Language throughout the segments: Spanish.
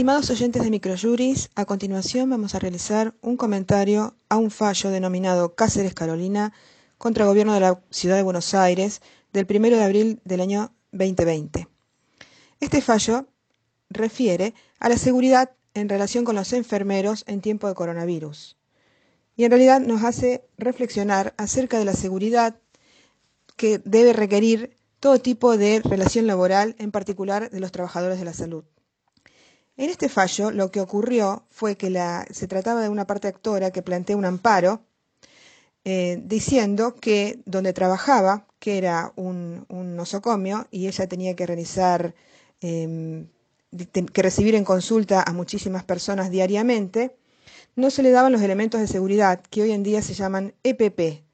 Estimados oyentes de Microjuris, a continuación vamos a realizar un comentario a un fallo denominado Cáceres Carolina contra el gobierno de la Ciudad de Buenos Aires del 1 de abril del año 2020. Este fallo refiere a la seguridad en relación con los enfermeros en tiempo de coronavirus y en realidad nos hace reflexionar acerca de la seguridad que debe requerir todo tipo de relación laboral, en particular de los trabajadores de la salud. En este fallo lo que ocurrió fue que se trataba de una parte actora que plantea un amparo eh, diciendo que donde trabajaba, que era un, nosocomio, y ella tenía que realizar, em, que recibir en consulta a muchísimas personas diariamente, no se le daban los elementos de seguridad que hoy en día se llaman EPP,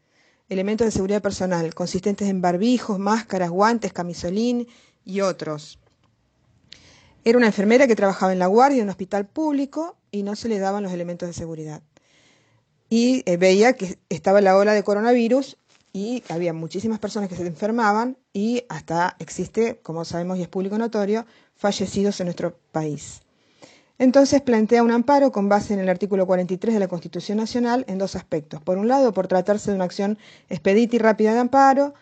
elementos de seguridad personal, consistentes en barbijos, máscaras, guantes, camisolín y otros. Era una enfermera que trabajaba en la guardia de un hospital público y no se le daban los elementos de seguridad. Y eh, veía que estaba la ola de coronavirus y había muchísimas personas que se enfermaban y hasta existe, como sabemos y es público notorio, fallecidos en nuestro país. Entonces plantea un amparo con base en el artículo 43 de la Constitución Nacional en dos aspectos. Por un lado, por tratarse de una acción expedita y rápida de amparo,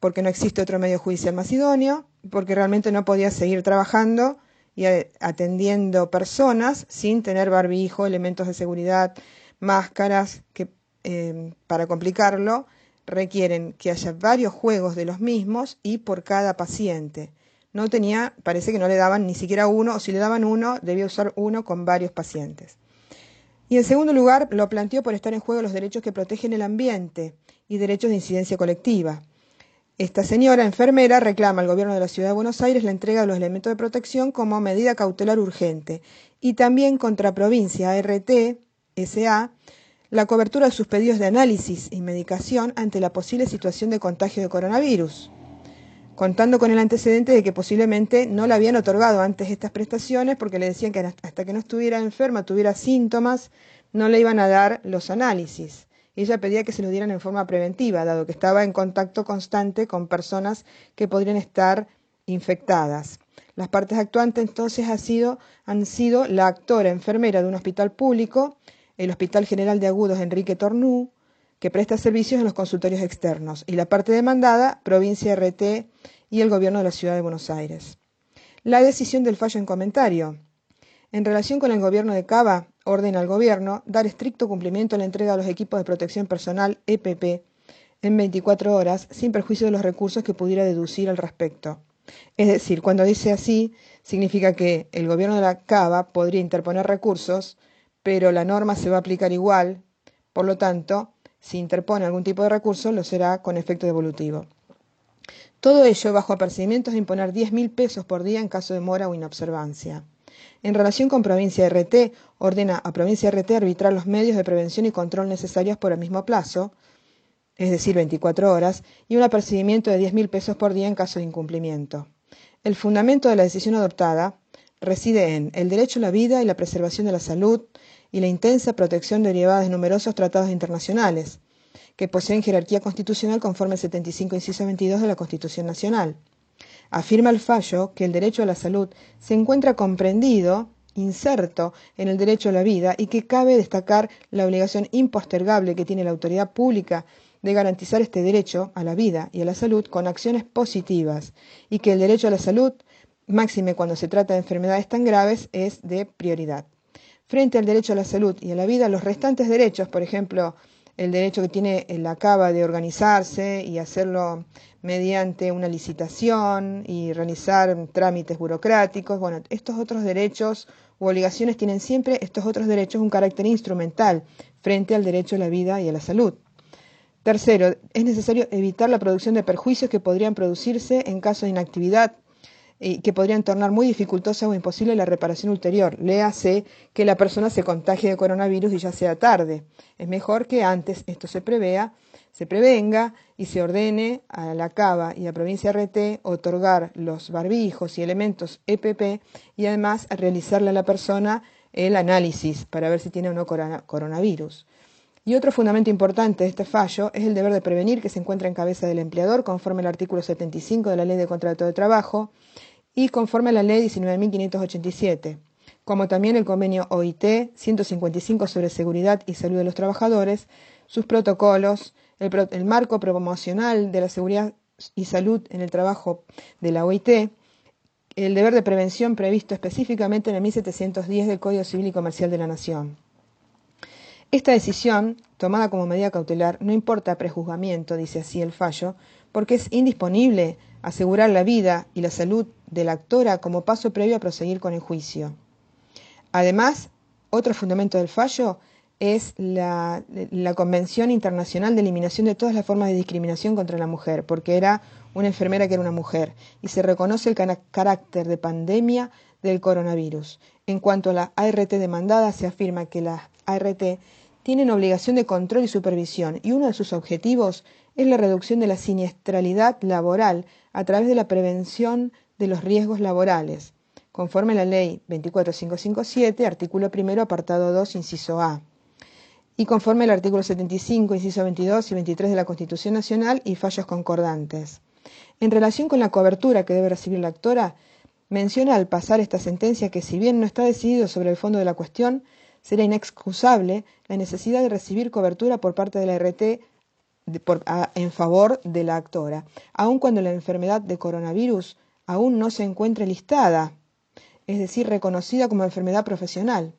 porque no existe otro medio judicial más idóneo, porque realmente no podía seguir trabajando y atendiendo personas sin tener barbijo, elementos de seguridad, máscaras, que em, para complicarlo requieren que haya varios juegos de los mismos y por cada paciente. No tenía, parece que no le daban ni siquiera uno, o si le daban uno, debía usar uno con varios pacientes. Y en segundo lugar, lo planteó por estar en juego los derechos que protegen el ambiente y derechos de incidencia colectiva. Esta señora enfermera reclama al gobierno de la Ciudad de Buenos Aires la entrega de los elementos de protección como medida cautelar urgente. Y también contra provincia ART, SA, la cobertura de sus pedidos de análisis y medicación ante la posible situación de contagio de coronavirus, contando con el antecedente de que posiblemente no le habían otorgado antes estas prestaciones porque le decían que hasta que no estuviera enferma, tuviera síntomas, no le iban a dar los análisis ella pedía que se lo dieran en forma preventiva, dado que estaba en contacto constante con personas que podrían estar infectadas. Las partes actuantes entonces han sido, la actora enfermera de un hospital público, el Hospital General de Agudos Enrique Tornú, que presta servicios en los consultorios externos, y la parte demandada, provincia RT y el gobierno de la Ciudad de Buenos Aires. La decisión del fallo en comentario. En relación con el gobierno de Cava, ordena al Gobierno dar estricto cumplimiento a la entrega de los equipos de protección personal EPP en 24 horas, sin perjuicio de los recursos que pudiera deducir al respecto. Es decir, cuando dice así, significa que el Gobierno de la Cava podría interponer recursos, pero la norma se va a aplicar igual, por lo tanto, si interpone algún tipo de recurso, lo será con efecto devolutivo. Todo ello bajo apercibimientos de imponer 10.000 pesos por día en caso de mora o inobservancia. En relación con Provincia RT, ordena a Provincia RT arbitrar los medios de prevención y control necesarios por el mismo plazo, es decir, 24 horas, y un apercibimiento de 10.000 pesos por día en caso de incumplimiento. El fundamento de la decisión adoptada reside en el derecho a la vida y la preservación de la salud y la intensa protección derivada de numerosos tratados internacionales, que poseen jerarquía constitucional conforme al 75 inciso 22 de la Constitución Nacional. Afirma el fallo que el derecho a la salud se encuentra comprendido, inserto en el derecho a la vida y que cabe destacar la obligación impostergable que tiene la autoridad pública de garantizar este derecho a la vida y a la salud con acciones positivas y que el derecho a la salud, máxime cuando se trata de enfermedades tan graves, es de prioridad. Frente al derecho a la salud y a la vida, los restantes derechos, por ejemplo, el derecho que tiene el ACABA de organizarse y hacerlo mediante una licitación y realizar trámites burocráticos. Bueno, estos otros derechos u obligaciones tienen siempre estos otros derechos un carácter instrumental frente al derecho a la vida y a la salud. Tercero, es necesario evitar la producción de perjuicios que podrían producirse en caso de inactividad y que podrían tornar muy dificultosa o imposible la reparación ulterior. Léase que la persona se contagie de coronavirus y ya sea tarde. Es mejor que antes esto se prevea, se prevenga y se ordene a la CABA y a Provincia RT otorgar los barbijos y elementos EPP y además realizarle a la persona el análisis para ver si tiene o no coronavirus. Y otro fundamento importante de este fallo es el deber de prevenir que se encuentra en cabeza del empleador conforme al artículo 75 de la Ley de Contrato de Trabajo y conforme a la Ley 19.587, como también el convenio OIT 155 sobre seguridad y salud de los trabajadores, sus protocolos, el, marco promocional de la seguridad y salud en el trabajo de la OIT, el deber de prevención previsto específicamente en el 1710 del Código Civil y Comercial de la Nación. Esta decisión, tomada como medida cautelar, no importa prejuzgamiento, dice así el fallo, porque es indisponible asegurar la vida y la salud de la actora como paso previo a proseguir con el juicio. Además, otro fundamento del fallo es la, Convención Internacional de Eliminación de todas las formas de discriminación contra la mujer, porque era una enfermera que era una mujer, y se reconoce el carácter de pandemia del coronavirus. En cuanto a la ART demandada, se afirma que las ART tienen obligación de control y supervisión, y uno de sus objetivos es la reducción de la siniestralidad laboral a través de la prevención de los riesgos laborales conforme a la Ley 24557, artículo primero, apartado 2, inciso A, y conforme al artículo 75, inciso 22 y 23 de la Constitución Nacional y fallos concordantes. En relación con la cobertura que debe recibir la actora, menciona al pasar esta sentencia que si bien no está decidido sobre el fondo de la cuestión, será inexcusable la necesidad de recibir cobertura por parte de la RT en favor de la actora, aun cuando la enfermedad de coronavirus aún no se encuentre listada es decir, reconocida como enfermedad profesional.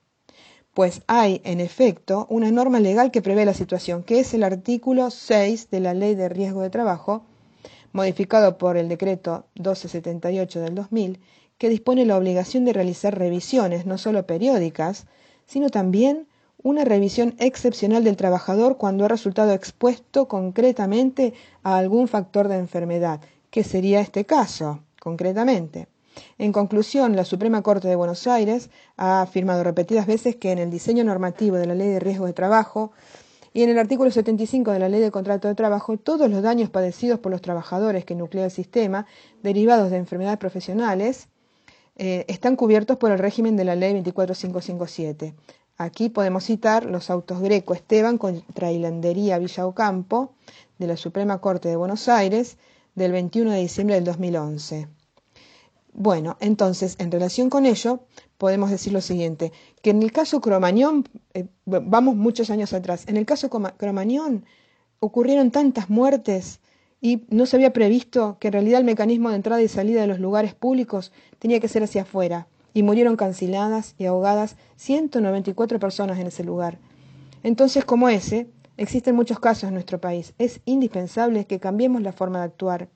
Pues hay, en efecto, una norma legal que prevé la situación, que es el artículo 6 de la Ley de Riesgo de Trabajo, modificado por el decreto 1278 del 2000, que dispone la obligación de realizar revisiones, no solo periódicas, sino también una revisión excepcional del trabajador cuando ha resultado expuesto concretamente a algún factor de enfermedad, que sería este caso, concretamente. En conclusión, la Suprema Corte de Buenos Aires ha afirmado repetidas veces que en el diseño normativo de la Ley de Riesgo de Trabajo y en el artículo 75 de la Ley de Contrato de Trabajo, todos los daños padecidos por los trabajadores que nuclea el sistema, derivados de enfermedades profesionales, eh, están cubiertos por el régimen de la Ley 24557. Aquí podemos citar los autos Greco Esteban contra Hilandería Villa Ocampo de la Suprema Corte de Buenos Aires del 21 de diciembre del 2011. Bueno, entonces, en relación con ello, podemos decir lo siguiente, que en el caso Cromañón, eh, vamos muchos años atrás, en el caso Cromañón ocurrieron tantas muertes y no se había previsto que en realidad el mecanismo de entrada y salida de los lugares públicos tenía que ser hacia afuera, y murieron canceladas y ahogadas 194 personas en ese lugar. Entonces, como ese, existen muchos casos en nuestro país. Es indispensable que cambiemos la forma de actuar.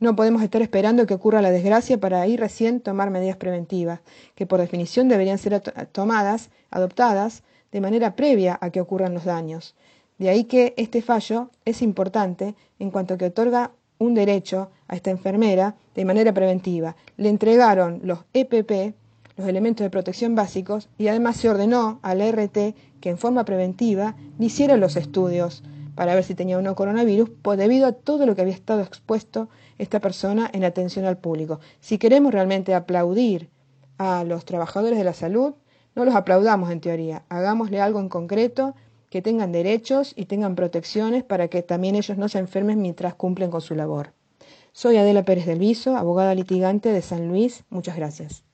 No podemos estar esperando que ocurra la desgracia para ahí recién tomar medidas preventivas, que por definición deberían ser tomadas, adoptadas, de manera previa a que ocurran los daños. De ahí que este fallo es importante en cuanto que otorga un derecho a esta enfermera de manera preventiva. Le entregaron los EPP, los elementos de protección básicos, y además se ordenó a la RT que en forma preventiva le hiciera los estudios para ver si tenía o no coronavirus, pues debido a todo lo que había estado expuesto esta persona en atención al público. Si queremos realmente aplaudir a los trabajadores de la salud, no los aplaudamos en teoría, hagámosle algo en concreto, que tengan derechos y tengan protecciones para que también ellos no se enfermen mientras cumplen con su labor. Soy Adela Pérez del Viso, abogada litigante de San Luis. Muchas gracias.